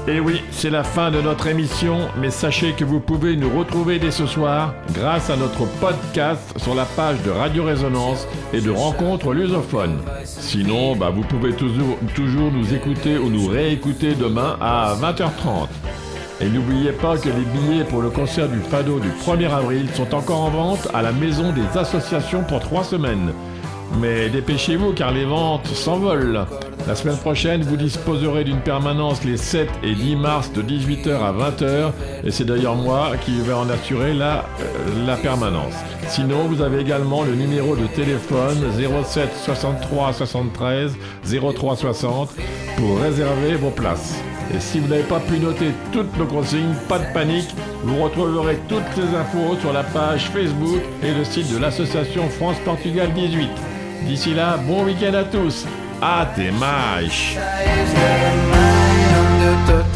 Et oui, c'est la fin de notre émission, mais sachez que vous pouvez nous retrouver dès ce soir grâce à notre podcast sur la page de Radio Résonance et de Rencontres lusophones. Sinon, bah, vous pouvez toujours, toujours nous écouter ou nous réécouter demain à 20h30. Et n'oubliez pas que les billets pour le concert du Fado du 1er avril sont encore en vente à la Maison des Associations pour trois semaines. Mais dépêchez-vous car les ventes s'envolent. La semaine prochaine, vous disposerez d'une permanence les 7 et 10 mars de 18h à 20h et c'est d'ailleurs moi qui vais en assurer la, euh, la permanence. Sinon, vous avez également le numéro de téléphone 07 63 73 03 60 pour réserver vos places. Et si vous n'avez pas pu noter toutes nos consignes, pas de panique, vous retrouverez toutes ces infos sur la page Facebook et le site de l'association France-Portugal 18. D'ici là, bon week-end à tous. Mais. de